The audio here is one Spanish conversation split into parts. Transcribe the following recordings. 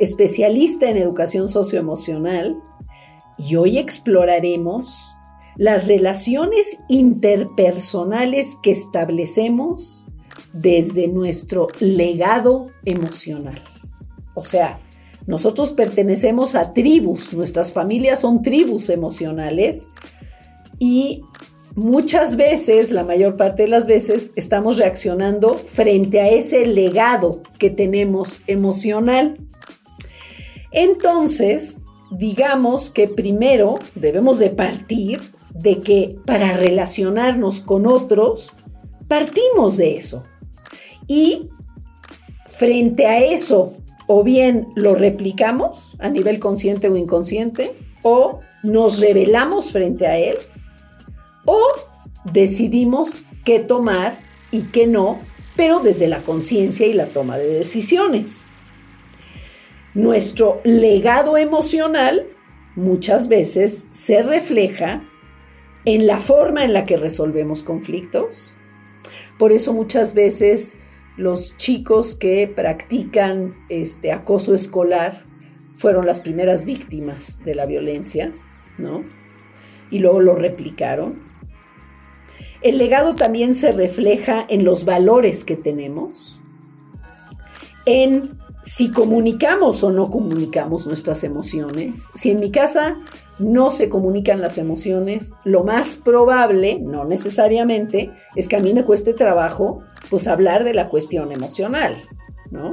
especialista en educación socioemocional, y hoy exploraremos las relaciones interpersonales que establecemos desde nuestro legado emocional. O sea, nosotros pertenecemos a tribus, nuestras familias son tribus emocionales y muchas veces, la mayor parte de las veces, estamos reaccionando frente a ese legado que tenemos emocional. Entonces, digamos que primero debemos de partir de que para relacionarnos con otros, partimos de eso. Y frente a eso, o bien lo replicamos a nivel consciente o inconsciente, o nos revelamos frente a él, o decidimos qué tomar y qué no, pero desde la conciencia y la toma de decisiones. Nuestro legado emocional muchas veces se refleja en la forma en la que resolvemos conflictos. Por eso muchas veces los chicos que practican este acoso escolar fueron las primeras víctimas de la violencia, ¿no? Y luego lo replicaron. El legado también se refleja en los valores que tenemos, en si comunicamos o no comunicamos nuestras emociones. Si en mi casa no se comunican las emociones, lo más probable, no necesariamente, es que a mí me cueste trabajo pues hablar de la cuestión emocional, ¿no?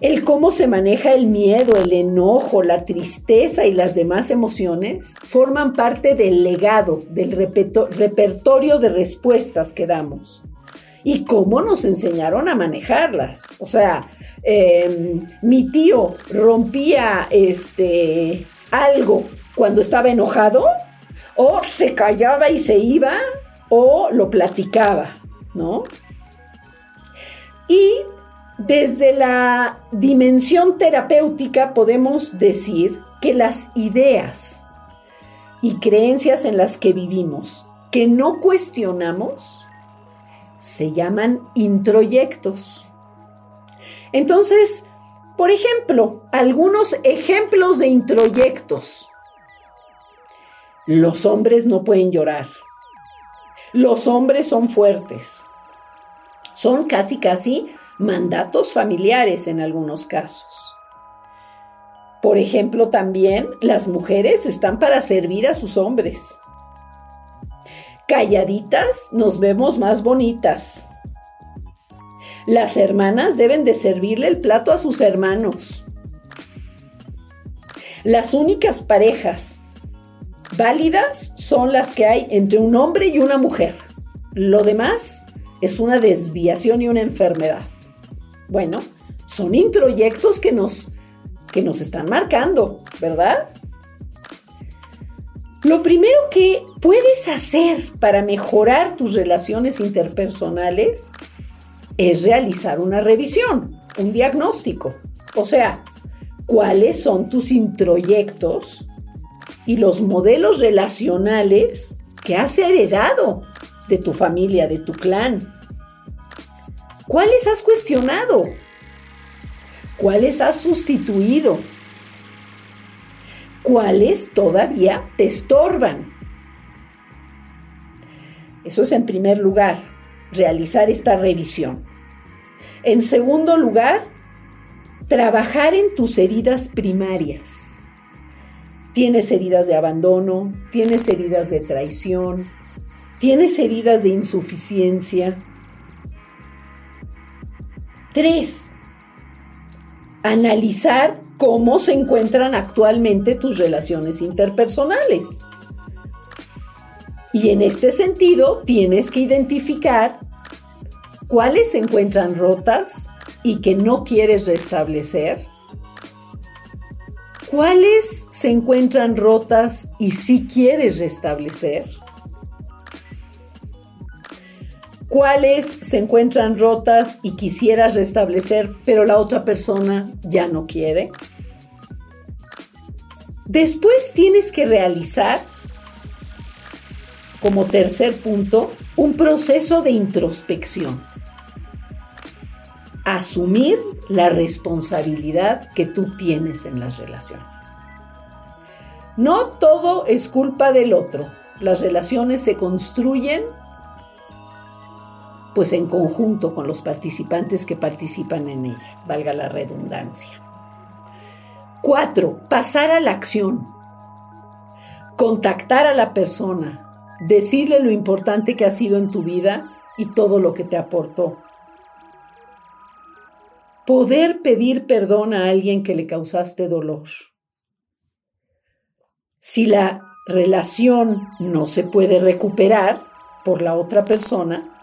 El cómo se maneja el miedo, el enojo, la tristeza y las demás emociones forman parte del legado, del repertorio de respuestas que damos y cómo nos enseñaron a manejarlas. O sea, em, mi tío rompía este, algo cuando estaba enojado, o se callaba y se iba, o lo platicaba, ¿no? Y desde la dimensión terapéutica podemos decir que las ideas y creencias en las que vivimos, que no cuestionamos, se llaman introyectos. Entonces, por ejemplo, algunos ejemplos de introyectos. Los hombres no pueden llorar. Los hombres son fuertes. Son casi, casi mandatos familiares en algunos casos. Por ejemplo, también las mujeres están para servir a sus hombres calladitas nos vemos más bonitas. Las hermanas deben de servirle el plato a sus hermanos. Las únicas parejas válidas son las que hay entre un hombre y una mujer. Lo demás es una desviación y una enfermedad. Bueno, son introyectos que nos, que nos están marcando, ¿verdad? Lo primero que puedes hacer para mejorar tus relaciones interpersonales es realizar una revisión, un diagnóstico. O sea, cuáles son tus introyectos y los modelos relacionales que has heredado de tu familia, de tu clan. ¿Cuáles has cuestionado? ¿Cuáles has sustituido? Cuáles todavía te estorban. Eso es en primer lugar, realizar esta revisión. En segundo lugar, trabajar en tus heridas primarias. Tienes heridas de abandono, tienes heridas de traición, tienes heridas de insuficiencia. Tres, analizar cómo se encuentran actualmente tus relaciones interpersonales. Y en este sentido, tienes que identificar cuáles se encuentran rotas y que no quieres restablecer. ¿Cuáles se encuentran rotas y si quieres restablecer? ¿Cuáles se encuentran rotas y quisieras restablecer, pero la otra persona ya no quiere? Después tienes que realizar, como tercer punto, un proceso de introspección. Asumir la responsabilidad que tú tienes en las relaciones. No todo es culpa del otro. Las relaciones se construyen pues en conjunto con los participantes que participan en ella, valga la redundancia. Cuatro, pasar a la acción. Contactar a la persona, decirle lo importante que ha sido en tu vida y todo lo que te aportó. Poder pedir perdón a alguien que le causaste dolor. Si la relación no se puede recuperar por la otra persona,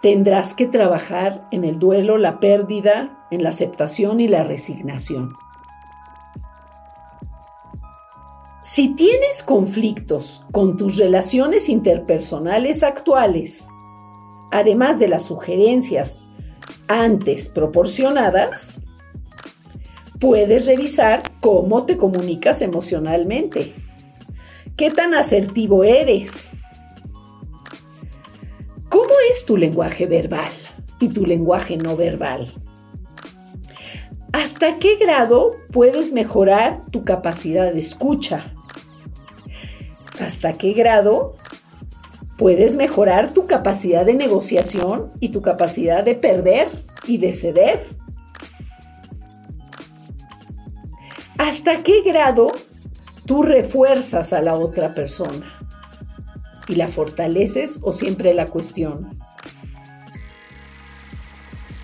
tendrás que trabajar en el duelo, la pérdida, en la aceptación y la resignación. Si tienes conflictos con tus relaciones interpersonales actuales, además de las sugerencias antes proporcionadas, puedes revisar cómo te comunicas emocionalmente. ¿Qué tan asertivo eres? ¿Cómo es tu lenguaje verbal y tu lenguaje no verbal? ¿Hasta qué grado puedes mejorar tu capacidad de escucha? ¿Hasta qué grado puedes mejorar tu capacidad de negociación y tu capacidad de perder y de ceder? ¿Hasta qué grado tú refuerzas a la otra persona? Y la fortaleces o siempre la cuestionas.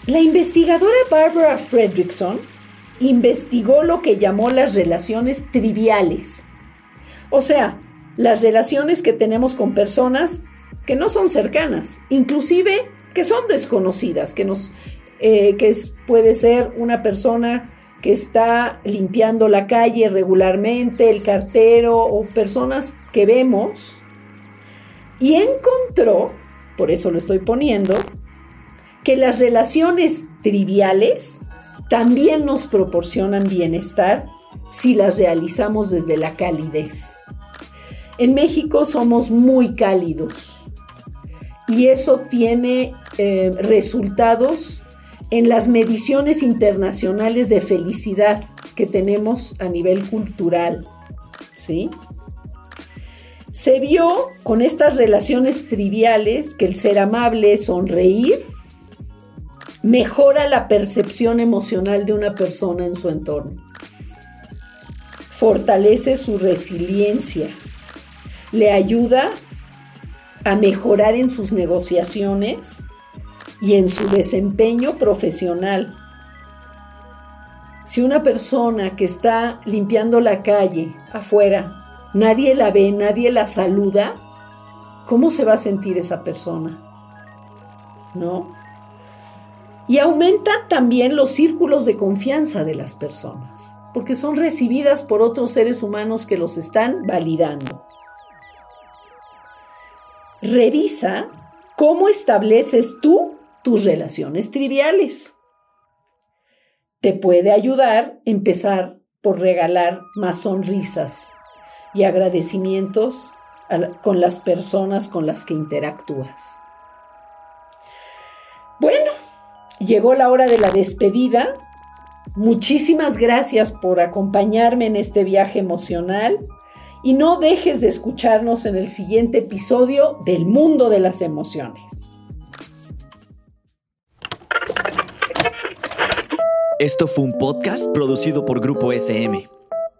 La investigadora Barbara Fredrickson investigó lo que llamó las relaciones triviales, o sea, las relaciones que tenemos con personas que no son cercanas, inclusive que son desconocidas, que nos eh, que puede ser una persona que está limpiando la calle regularmente, el cartero o personas que vemos y encontró, por eso lo estoy poniendo, que las relaciones triviales también nos proporcionan bienestar si las realizamos desde la calidez. En México somos muy cálidos y eso tiene eh, resultados en las mediciones internacionales de felicidad que tenemos a nivel cultural. ¿Sí? Se vio con estas relaciones triviales que el ser amable, sonreír, mejora la percepción emocional de una persona en su entorno. Fortalece su resiliencia. Le ayuda a mejorar en sus negociaciones y en su desempeño profesional. Si una persona que está limpiando la calle afuera nadie la ve, nadie la saluda, ¿cómo se va a sentir esa persona? ¿No? Y aumentan también los círculos de confianza de las personas, porque son recibidas por otros seres humanos que los están validando. Revisa cómo estableces tú tus relaciones triviales. Te puede ayudar empezar por regalar más sonrisas y agradecimientos con las personas con las que interactúas. Bueno, llegó la hora de la despedida. Muchísimas gracias por acompañarme en este viaje emocional y no dejes de escucharnos en el siguiente episodio del mundo de las emociones. Esto fue un podcast producido por Grupo SM.